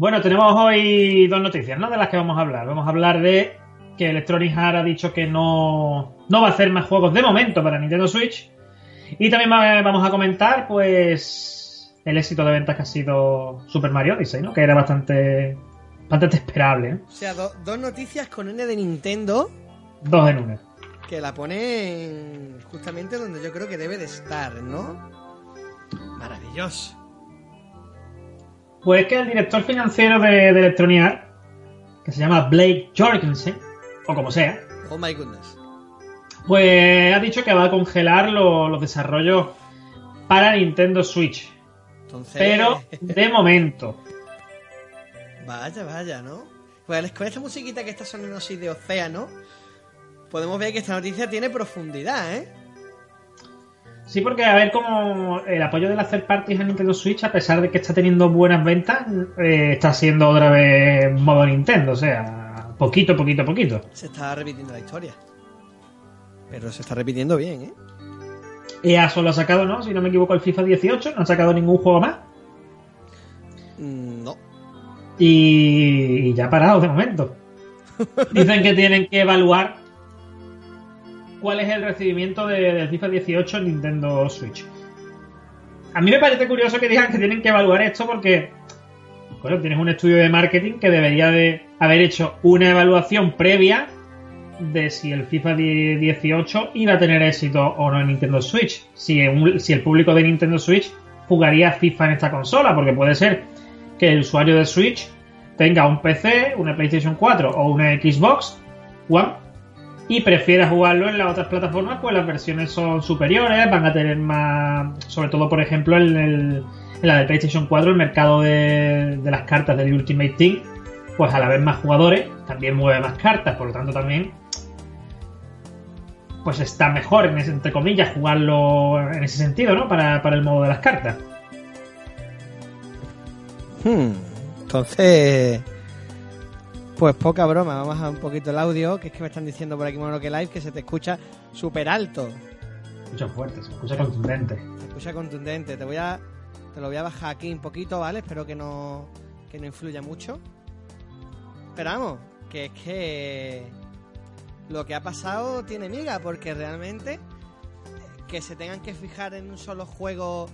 Bueno, tenemos hoy dos noticias, ¿no? De las que vamos a hablar. Vamos a hablar de que Electronic Arts ha dicho que no, no va a hacer más juegos de momento para Nintendo Switch. Y también va- vamos a comentar, pues, el éxito de ventas que ha sido Super Mario Odyssey, ¿no? Que era bastante, bastante esperable, ¿eh? O sea, do- dos noticias con N de Nintendo Dos en una. que la ponen justamente donde yo creo que debe de estar, ¿no? Maravilloso. Pues que el director financiero de, de Electronic que se llama Blake Jorgensen, o como sea, Oh my goodness. pues ha dicho que va a congelar lo- los desarrollos para Nintendo Switch. Entonces, Pero de momento. vaya, vaya, ¿no? Pues con esta musiquita que está sonando así de océano, podemos ver que esta noticia tiene profundidad, ¿eh? Sí, porque a ver cómo el apoyo de las third parties a Nintendo Switch, a pesar de que está teniendo buenas ventas, eh, está siendo otra vez modo Nintendo. O sea, poquito, poquito, poquito. Se está repitiendo la historia. Pero se está repitiendo bien, ¿eh? EA solo ha sacado, ¿no? Si no me equivoco, el FIFA 18, no ha sacado ningún juego más. Mm, No. Y, y ya ha parado de momento. Dicen que tienen que evaluar cuál es el recibimiento de- FIFA 18 en Nintendo Switch. A mí me parece curioso que digan que tienen que evaluar esto porque, bueno, tienes un estudio de marketing que debería de haber hecho una evaluación previa de si el FIFA 18 iba a tener éxito o no en Nintendo Switch. Si el público de Nintendo Switch jugaría FIFA en esta consola, porque puede ser que el usuario de Switch tenga un PC, una PlayStation 4 o una Xbox One y prefiera jugarlo en las otras plataformas, pues las versiones son superiores, van a tener más, sobre todo por ejemplo en, el- en la de PlayStation 4, el mercado de, de las cartas del Ultimate Team, pues al haber más jugadores, también mueve más cartas, por lo tanto también pues está mejor, en ese- entre comillas, jugarlo en ese sentido, ¿no? Para, para el modo de las cartas. Hmm, Entonces, pues poca broma. Vamos a un poquito el audio, que es que me están diciendo por aquí Mono que Live que se te escucha súper alto. Se escucha fuerte, se escucha contundente. Se escucha contundente. Te voy a, te lo voy a bajar aquí un poquito, ¿vale? Espero que no, que no influya mucho. Pero vamos, que es que lo que ha pasado tiene miga, porque realmente que se tengan que fijar en un solo juego.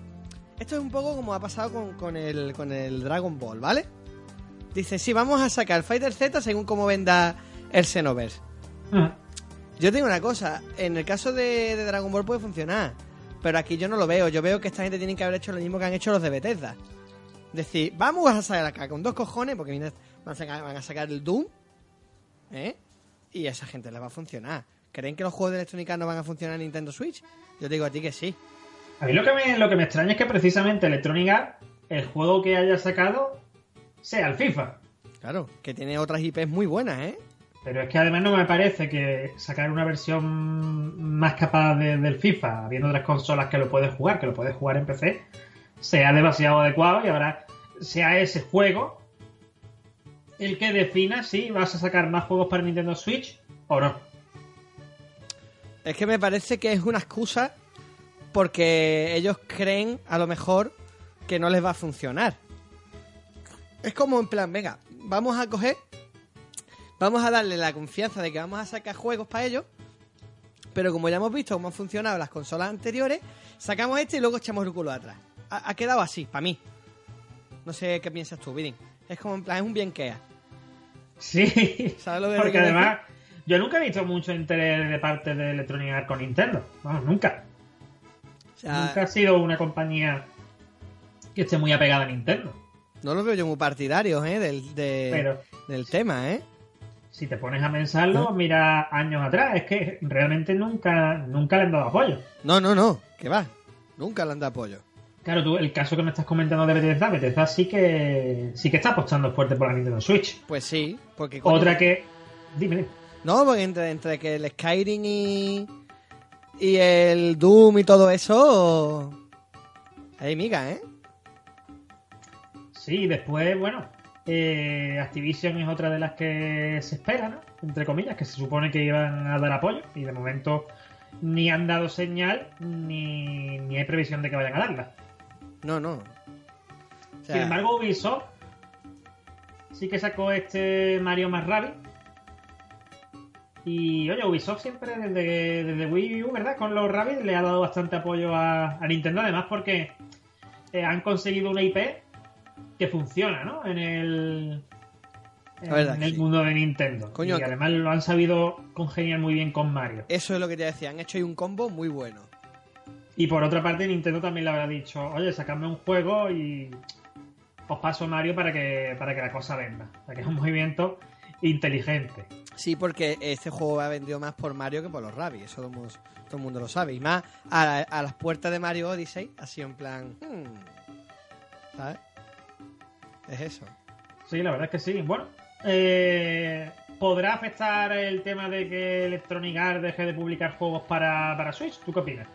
Esto es un poco como ha pasado con, con el, con el Dragon Ball, ¿vale? Dice, sí, vamos a sacar Fighter Z según cómo venda el Xenoverse. Ah, Yo te digo una cosa, en el caso de, de Dragon Ball puede funcionar, pero aquí yo no lo veo. Yo veo que esta gente tiene que haber hecho lo mismo que han hecho los de Bethesda. Decir, vamos a sacar acá con dos cojones, porque van a sacar, van a sacar el Doom, ¿eh? Y a esa gente le va a funcionar. ¿Creen que los juegos de Electronic Arts no van a funcionar en Nintendo Switch? Yo te digo a ti que sí. A mí lo que, me, lo que me extraña es que precisamente Electronic Arts, el juego que haya sacado, sea el FIFA. Claro, que tiene otras IPs muy buenas, ¿eh? Pero es que además no me parece que sacar una versión más capaz de- del FIFA, habiendo otras consolas que lo puedes jugar, que lo puedes jugar en PC, sea demasiado adecuado y ahora sea ese juego el que defina si vas a sacar más juegos para Nintendo Switch o no. Es que me parece que es una excusa porque ellos creen, a lo mejor, que no les va a funcionar. Es como en plan, venga, vamos a coger, vamos a darle la confianza de que vamos a sacar juegos para ellos, pero como ya hemos visto cómo han funcionado las consolas anteriores, sacamos este y luego echamos el culo atrás. Ha, ha quedado así, para mí. No sé qué piensas tú, Vidin. Es como en plan, es un bien que Sí, ¿Sabes lo que porque además yo nunca he visto mucho interés de parte de Electronic Arts con Nintendo. Vamos, nunca. O sea, Nunca ha sido una compañía que esté muy apegada a Nintendo. No los veo yo muy partidarios, ¿eh? Del, de- Pero del tema, ¿eh? si te pones a pensarlo, mira años atrás, es que realmente nunca, nunca le han dado apoyo. No, no, no, que va. Nunca le han dado apoyo. Claro, tú, el caso que me estás comentando de Bethesda, Bethesda sí que sí que está apostando fuerte por la Nintendo Switch. Pues sí, porque... coño, Otra que... Dime, dime. No, porque entre, entre que el Skyrim y... Y el Doom y todo eso... Hay miga, ¿eh? Sí, después, bueno, eh, Activision es otra de las que se espera, ¿no? Entre comillas, que se supone que iban a dar apoyo y de momento ni han dado señal ni, ni hay previsión de que vayan a darla. No, no. O sea, Sin embargo, Ubisoft sí que sacó este Mario más Rabbids. Y oye, Ubisoft siempre desde, desde Wii U, ¿verdad? Con los Rabbids le ha dado bastante apoyo a, a Nintendo, además porque eh, han conseguido una IP que funciona, ¿no? En el, en, el sí. mundo de Nintendo. Coño, y además lo han sabido congeniar muy bien con Mario. Eso es lo que te decía, han hecho ahí un combo muy bueno. Y por otra parte, Nintendo también le habrá dicho, oye, sacadme un juego y os paso Mario para que, para que la cosa venda. O sea, que es un movimiento inteligente. Sí, porque este juego ha vendido más por Mario que por los Rabbids, eso todo el mundo, todo el mundo lo sabe. Y más a, a las puertas de Mario Odyssey, así en plan... hmm, ¿Sabes? Es eso. Sí, la verdad es que sí. Bueno, eh, ¿podrá afectar el tema de que Electronic Arts deje de publicar juegos para, para Switch? ¿Tú qué opinas?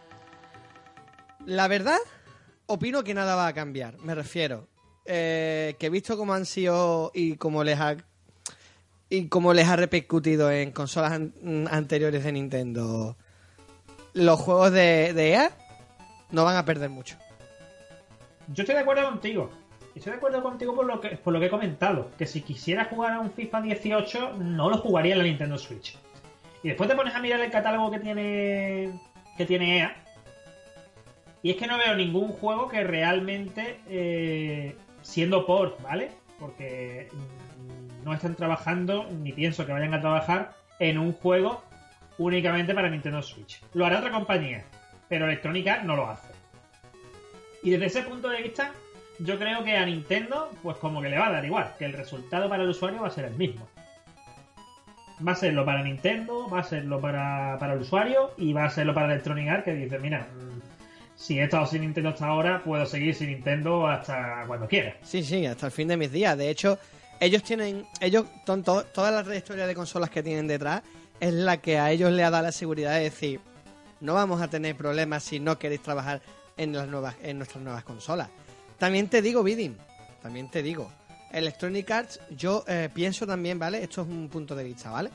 La verdad, opino que nada va a cambiar. Me refiero eh, que visto cómo han sido y cómo les ha y cómo les ha repercutido en consolas an- anteriores de Nintendo los juegos de, de EA, no van a perder mucho. Yo estoy de acuerdo contigo. Estoy de acuerdo contigo por lo que, por lo que he comentado. Que si quisiera jugar a un FIFA 18, no lo jugaría en la Nintendo Switch. Y después te pones a mirar el catálogo que tiene. que tiene EA. Y es que no veo ningún juego que realmente. eh, siendo port, ¿vale? Porque no están trabajando, ni pienso que vayan a trabajar en un juego únicamente para Nintendo Switch. Lo hará otra compañía, pero Electronic Arts no lo hace. Y desde ese punto de vista, yo creo que a Nintendo, pues como que le va a dar igual, que el resultado para el usuario va a ser el mismo. Va a serlo para Nintendo, va a serlo para, para el usuario y va a serlo para Electronic Arts que dice, mira, mm, si he estado sin Nintendo hasta ahora, puedo seguir sin Nintendo hasta cuando quiera. Sí, sí, hasta el fin de mis días. De hecho, ellos tienen, ellos, ton- to- toda la trayectoria de consolas que tienen detrás es la que a ellos le ha dado la seguridad de decir, no vamos a tener problemas si no queréis trabajar en las nuevas, en nuestras nuevas consolas. También te digo, Bidding, también te digo, Electronic Arts, yo eh, pienso también, ¿vale? Esto es un punto de vista, ¿vale?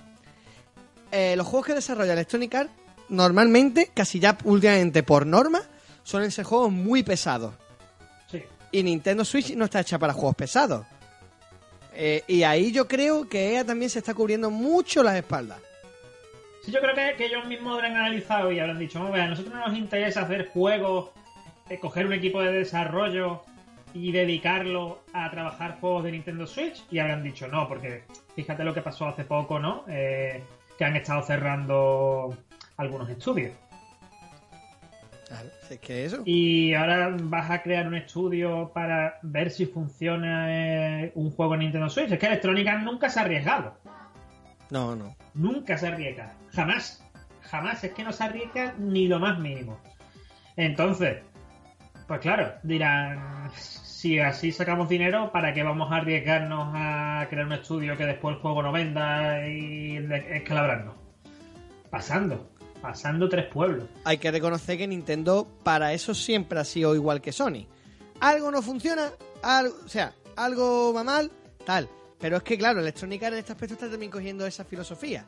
Eh, los juegos que desarrolla Electronic Arts, normalmente, casi ya últimamente por norma, suelen ser juegos muy pesados. Sí. Y Nintendo Switch no está hecha para juegos pesados. Eh, y ahí yo creo que ella también se está cubriendo mucho las espaldas. Sí, yo creo que, que ellos mismos habrán analizado y habrán dicho, vamos a ver, a nosotros no nos interesa hacer juegos, eh, coger un equipo de desarrollo y dedicarlo a trabajar juegos de Nintendo Switch. Y habrán dicho, no, porque fíjate lo que pasó hace poco, ¿no? Eh, que han estado cerrando algunos estudios. Es que eso. Y ahora vas a crear un estudio para ver si funciona eh, un juego en Nintendo Switch. Es que Electronic Arts nunca se ha arriesgado. No, no. Nunca se arriesga. Jamás. Jamás. Es que no se arriesga ni lo más mínimo. Entonces, pues claro, dirán, si así sacamos dinero, ¿para qué vamos a arriesgarnos a crear un estudio que después el juego no venda y escalabrarnos? Pasando. Pasando tres pueblos. Hay que reconocer que Nintendo para eso siempre ha sido igual que Sony. Algo no funciona, algo, o sea, algo va mal, tal. Pero es que claro, Electronic Arts en este aspecto está también cogiendo esa filosofía.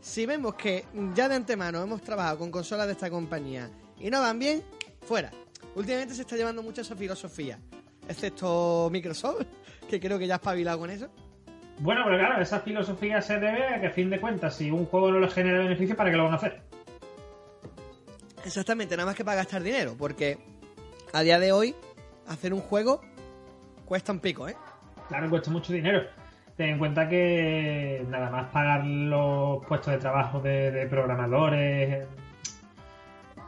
Si vemos que ya de antemano hemos trabajado con consolas de esta compañía y no van bien, fuera. Últimamente se está llevando mucho esa filosofía. Excepto Microsoft, que creo que ya ha espabilado con eso. Bueno, pero claro, esa filosofía se debe a que a fin de cuentas, si un juego no le genera beneficio, ¿para qué lo van a hacer? Exactamente, nada más que para gastar dinero, porque a día de hoy hacer un juego cuesta un pico, ¿eh? Claro, cuesta mucho dinero. Ten en cuenta que nada más pagar los puestos de trabajo de, de programadores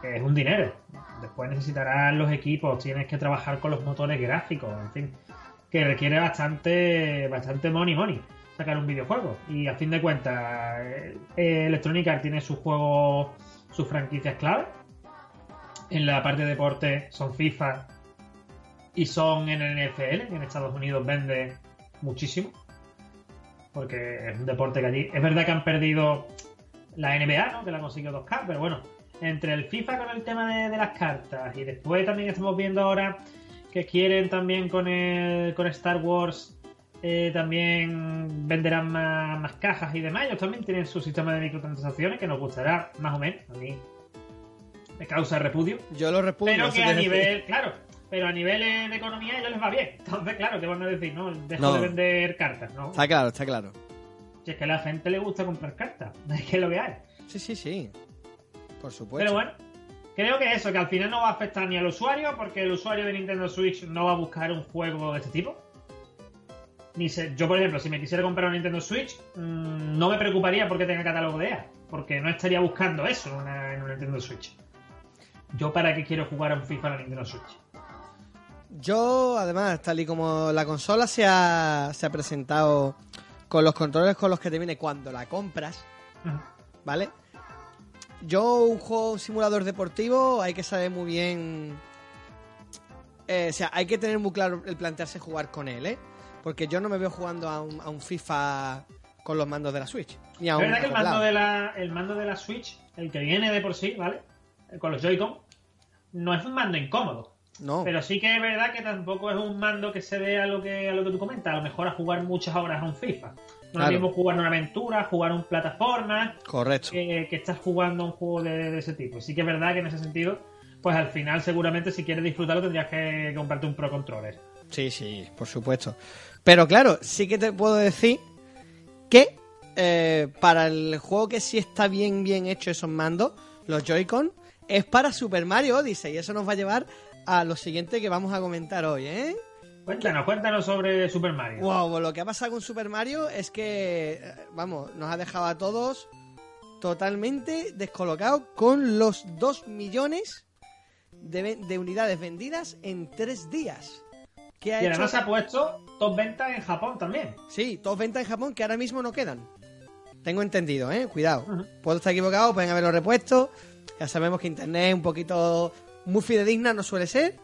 eh, es un dinero. Después necesitarás los equipos, tienes que trabajar con los motores gráficos, en fin, que requiere bastante, bastante money money sacar un videojuego. Y a fin de cuentas, eh, Electronic Arts tiene sus juegos, sus franquicias clave. En la parte de deporte son FIFA y son en el NFL, en Estados Unidos vende muchísimo. Porque es un deporte que allí. Es verdad que han perdido la NBA, ¿no? Que la consiguió 2K, pero bueno, entre el FIFA con el tema de, de las cartas y después también estamos viendo ahora que quieren también con el con Star Wars eh, también venderán más, más cajas y demás. Ellos también tienen su sistema de microtransacciones que nos gustará más o menos. A mí me causa repudio. Yo lo repudio. Pero que a nivel, claro, pero a nivel de economía a ellos les va bien. Entonces, claro, ¿qué van a decir? No, dejo No. de vender cartas, ¿no? Está claro, está claro. Si es que a la gente le gusta comprar cartas, es que es lo que hay. Sí, sí, sí. Por supuesto. Pero bueno, creo que eso, que al final no va a afectar ni al usuario, porque el usuario de Nintendo Switch no va a buscar un juego de este tipo. Ni se- yo, por ejemplo, si me quisiera comprar un Nintendo Switch, mm, no me preocuparía porque tenga catálogo de EA, porque no estaría buscando eso en, una- en un Nintendo Switch. Yo, ¿para qué quiero jugar a un FIFA en la Nintendo Switch? Yo, además, tal y como la consola se ha, se ha presentado con los controles con los que te viene cuando la compras. ¿vale? Yo, un juego, un simulador deportivo, hay que saber muy bien. eh, o sea, hay que tener muy claro el plantearse jugar con él, ¿eh? Porque yo no me veo jugando a un, a un FIFA con los mandos de la Switch. Ni a Es un verdad que el mando, de la, el mando de la Switch, el que viene de por sí, ¿vale? Con los Joy-Con, no es un mando incómodo. No, Pero sí que es verdad que tampoco es un mando que se dé a lo que, a lo que tú comentas. A lo mejor a jugar muchas horas a un FIFA. No es Claro. lo mismo jugar una aventura, jugar un plataforma, correcto. que, que estás jugando un juego de, de ese tipo. Sí que es verdad que en ese sentido, pues al final seguramente si quieres disfrutarlo tendrías que comprarte un Pro Controller. Sí, sí, por supuesto. Pero claro, sí que te puedo decir que eh, para el juego que sí está bien, bien hecho esos mandos, los Joy-Con, es para Super Mario Odyssey. Y eso nos va a llevar a lo siguiente que vamos a comentar hoy, ¿eh? Cuéntanos, cuéntanos sobre Super Mario. Wow, pues lo que ha pasado con Super Mario es que, eh, vamos, nos ha dejado a todos totalmente descolocados con los 2 millones de, unidades vendidas en 3 días. ¿Qué ha Y hecho? además se ha puesto top ventas en Japón también. Sí, todos ventas en Japón que ahora mismo no quedan. Tengo entendido, ¿eh? Cuidado. Puedo estar equivocado, pueden haberlo repuesto. Ya sabemos que Internet un poquito muy fidedigna no suele ser.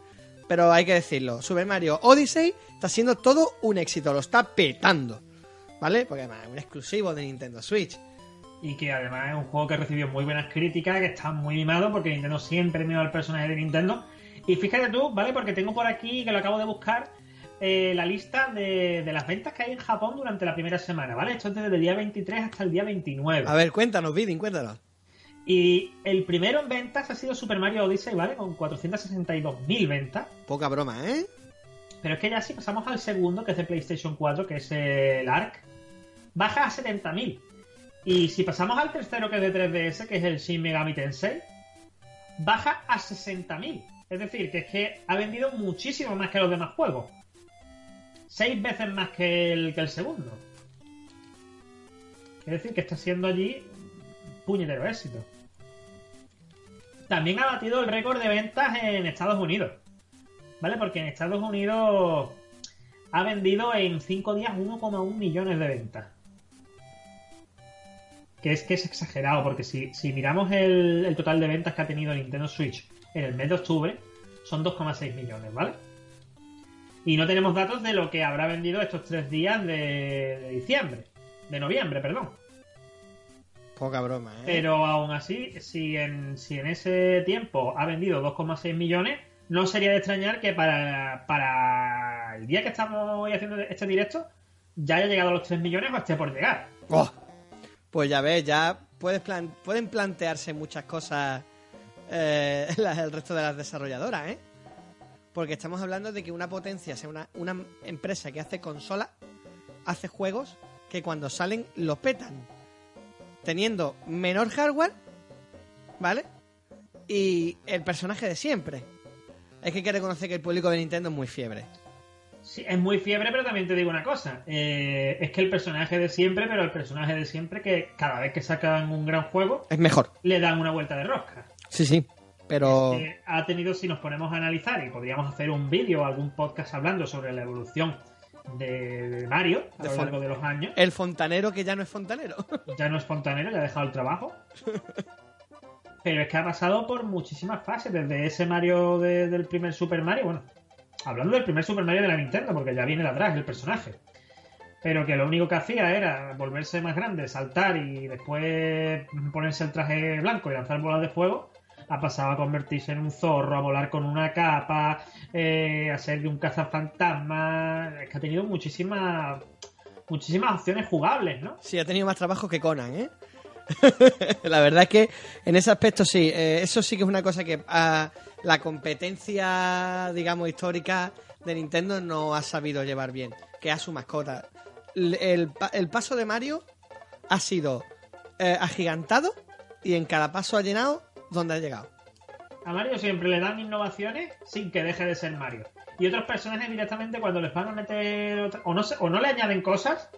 Pero hay que decirlo. Super Mario Odyssey está siendo todo un éxito. Lo está petando. ¿Vale? Porque además es un exclusivo de Nintendo Switch. Y que además es un juego que recibió muy buenas críticas, que está muy mimado, porque Nintendo siempre mima al personaje de Nintendo. Y fíjate tú, ¿vale? Porque tengo por aquí, que lo acabo de buscar, eh, la lista de, de las ventas que hay en Japón durante la primera semana, ¿vale? Esto es desde el día 23 hasta el día 29. A ver, cuéntanos, Vidin, cuéntanos. Y el primero en ventas ha sido Super Mario Odyssey, ¿vale? Con 462.000 ventas. Poca broma, ¿eh? Pero es que ya si pasamos al segundo, que es de PlayStation 4, que es el ARC, baja a 70.000. Y si pasamos al tercero, que es de 3DS, que es el Shin Megami Tensei, baja a 60.000. Es decir, que es que ha vendido muchísimo más que los demás juegos. Seis veces más que el, que el segundo. Es decir, que está siendo allí puñetero éxito. También ha batido el récord de ventas en Estados Unidos. ¿Vale? Porque en Estados Unidos ha vendido en 5 días 1,1 millones de ventas. Que es que es exagerado, porque si, si miramos el, el total de ventas que ha tenido Nintendo Switch en el mes de octubre, son 2,6 millones, ¿vale? Y no tenemos datos de lo que habrá vendido estos tres días de, de diciembre, de noviembre, perdón. Poca broma, ¿eh? Pero aún así, si en, si en ese tiempo ha vendido 2,6 millones, no sería de extrañar que para, para el día que estamos hoy haciendo este directo ya haya llegado a los 3 millones o esté por llegar. Oh, pues ya ves, ya puedes plan- pueden plantearse muchas cosas eh, las- el resto de las desarrolladoras, ¿eh? Porque estamos hablando de que una potencia, sea una, una empresa que hace consola, hace juegos que cuando salen los petan. Teniendo menor hardware, ¿vale? Y el personaje de siempre. Es que hay que reconocer que el público de Nintendo es muy fiebre. Sí, es muy fiebre, pero también te digo una cosa. eh, es que el personaje de siempre, pero el personaje de siempre que cada vez que sacan un gran juego, Es mejor. le dan una vuelta de rosca. Sí, sí. Pero... Eh, ha tenido, si nos ponemos a analizar, y podríamos hacer un vídeo o algún podcast hablando sobre la evolución de, de Mario a De lo largo de los años. El fontanero que ya no es fontanero. Ya no es fontanero, ya ha dejado el trabajo. Pero es que ha pasado por muchísimas fases, desde ese Mario de- del primer Super Mario, bueno, hablando del primer Super Mario de la Nintendo, porque ya viene de atrás el personaje. Pero que lo único que hacía era volverse más grande, saltar y después ponerse el traje blanco y lanzar bolas de fuego. Ha pasado a convertirse en un zorro, a volar con una capa, eh, a ser de un cazafantasma. Es que ha tenido muchísimas muchísimas opciones jugables, ¿no? Sí, ha tenido más trabajo que Conan, ¿eh? la verdad es que en ese aspecto sí, eh, eso sí que es una cosa que ha, la competencia, digamos, histórica de Nintendo no ha sabido llevar bien, que a su mascota. El paso de Mario ha sido eh, agigantado y en cada paso ha llenado donde ha llegado. A Mario siempre le dan innovaciones sin que deje de ser Mario. Y otros personajes directamente cuando les van a meter otra- o no se- o no le añaden cosas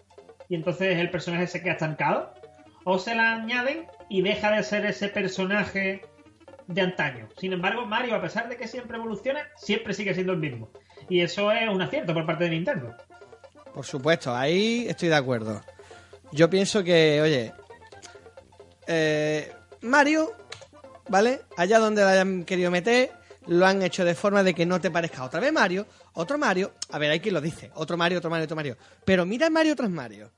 y entonces el personaje se queda estancado o se la añaden y deja de ser ese personaje de antaño. Sin embargo, Mario, a pesar de que siempre evoluciona, siempre sigue siendo el mismo. Y eso es un acierto por parte de Nintendo. Por supuesto, ahí estoy de acuerdo. Yo pienso que, oye, eh, Mario, ¿vale? Allá donde lo hayan querido meter, lo han hecho de forma de que no te parezca otra vez Mario, otro Mario. A ver, hay quien lo dice, otro Mario, otro Mario, otro Mario. Pero mira Mario tras Mario.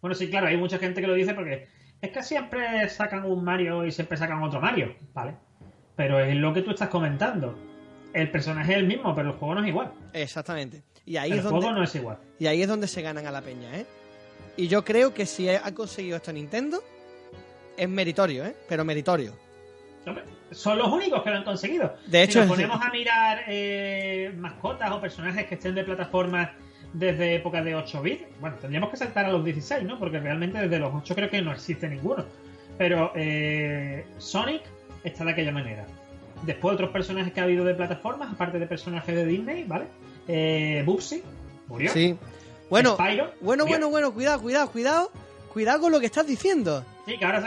Bueno, sí, claro, hay mucha gente que lo dice porque es que siempre sacan un Mario y siempre sacan otro Mario, ¿vale? Pero es lo que tú estás comentando. El personaje es el mismo, pero el juego no es igual. Exactamente. Y ahí el es donde juego no es igual. y ahí es donde se ganan a la peña, ¿eh? Y yo creo que si ha conseguido esto Nintendo es meritorio, ¿eh? Pero meritorio. Son los únicos que lo han conseguido. De hecho, si nos ponemos a mirar eh, mascotas o personajes que estén de plataformas desde época de 8 bits, bueno, tendríamos que saltar a los 16, ¿no? Porque realmente desde los 8 creo que no existe ninguno. Pero eh, Sonic está de aquella manera. Después otros personajes que ha habido de plataformas, aparte de personajes de Disney, ¿vale? Eh, Bubsy murió. Sí. Bueno, Spyro, bueno, murió. bueno, bueno, cuidado, cuidado, cuidado. Cuidado con lo que estás diciendo. Sí, que ahora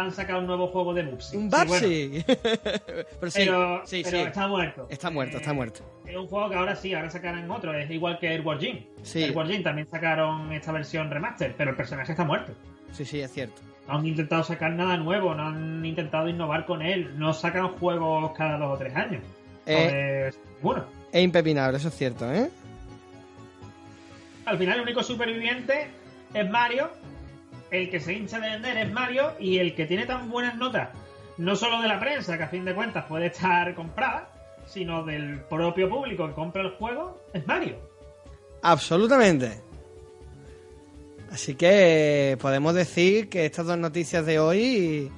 han sacado un nuevo juego de Bubsy. Un Sí, bueno, Babsy. pero sí, pero sí, pero sí. está muerto. Está muerto, está Eh, muerto. Es un juego que ahora sí, ahora sacarán otro. Es igual que Airward Jim. Sí. Airward Jim también sacaron esta versión remaster, pero el personaje está muerto. Sí, sí, es cierto. No han intentado sacar nada nuevo, no han intentado innovar con él. No sacan juegos cada dos o tres años. Eh, bueno, es impepinable, eso es cierto, ¿eh? al final el único superviviente es Mario. El que se hincha de vender es Mario. Y el que tiene tan buenas notas, no solo de la prensa, que a fin de cuentas puede estar comprada, sino del propio público que compra el juego, es Mario. Absolutamente. Así que podemos decir que estas dos noticias de hoy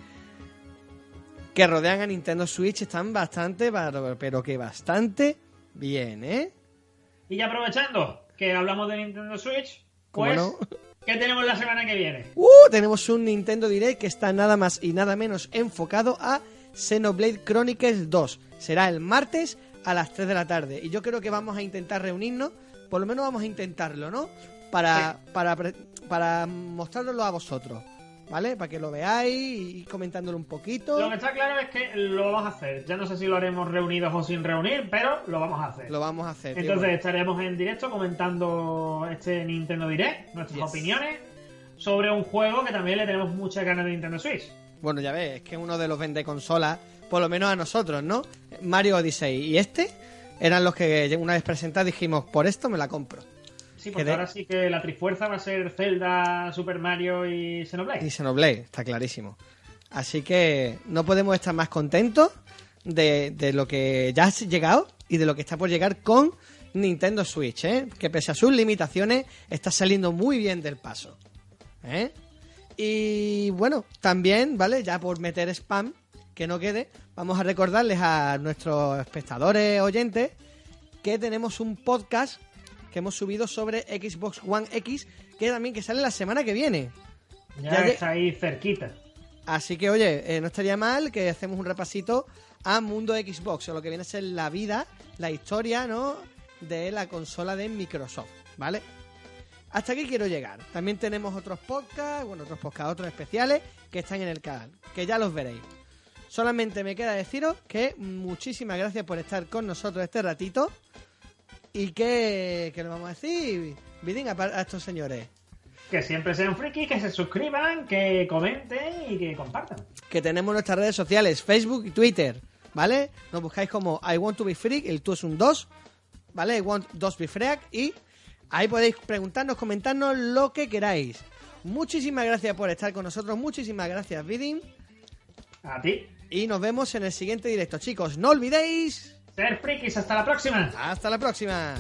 que rodean a Nintendo Switch están bastante, pero que bastante bien, ¿eh? Y ya aprovechando que hablamos de Nintendo Switch, ¿Cómo pues, no? ¿Qué tenemos la semana que viene? ¡Uh! Tenemos un Nintendo Direct que está nada más y nada menos enfocado a Xenoblade Chronicles 2. Será el martes a las 3 de la tarde. Y yo creo que vamos a intentar reunirnos, por lo menos vamos a intentarlo, ¿no? Para, para, para mostrároslo a vosotros, ¿vale? Para que lo veáis y comentándolo un poquito. Lo que está claro es que lo vamos a hacer. Ya no sé si lo haremos reunidos o sin reunir, pero lo vamos a hacer. Lo vamos a hacer. tío. Entonces estaremos en directo comentando este Nintendo Direct, nuestras Yes. opiniones sobre un juego que también le tenemos muchas ganas de Nintendo Switch. Bueno, ya ves, es que uno de los vende consolas, por lo menos a nosotros, ¿no? Mario Odyssey y este eran los que una vez presentados dijimos, por esto me la compro. Sí, porque de- ahora sí que la trifuerza va a ser Zelda, Super Mario y Xenoblade. Y Xenoblade, está clarísimo. Así que no podemos estar más contentos de, de lo que ya ha llegado y de lo que está por llegar con Nintendo Switch, ¿eh? Que pese a sus limitaciones, está saliendo muy bien del paso. ¿eh? Y bueno, también, ¿vale? Ya por meter spam, que no quede, vamos a recordarles a nuestros espectadores, oyentes, que tenemos un podcast que hemos subido sobre Xbox One X, que también que sale la semana que viene. Ya, ya que- está ahí cerquita. Así que, oye, eh, no estaría mal que hacemos un repasito a Mundo Xbox, o lo que viene a ser la vida, la historia, ¿no? De la consola de Microsoft, ¿vale? Hasta aquí quiero llegar. También tenemos otros podcasts, bueno, otros podcasts, otros especiales que están en el canal, que ya los veréis. Solamente me queda deciros que muchísimas gracias por estar con nosotros este ratito. Y que, que le vamos a decir, Vidín, a, a estos señores. Que siempre sean frikis, que se suscriban, que comenten y que compartan. que tenemos nuestras redes sociales, Facebook y Twitter, ¿vale? Nos buscáis como I want to be freak, el tú es un 2, ¿vale? I want 2 be freak y ahí podéis preguntarnos, comentarnos lo que queráis. Muchísimas gracias por estar con nosotros, muchísimas gracias, Vidin, A ti. y nos vemos en el siguiente directo, chicos. No olvidéis. Ser frikis, hasta la próxima. Hasta la próxima.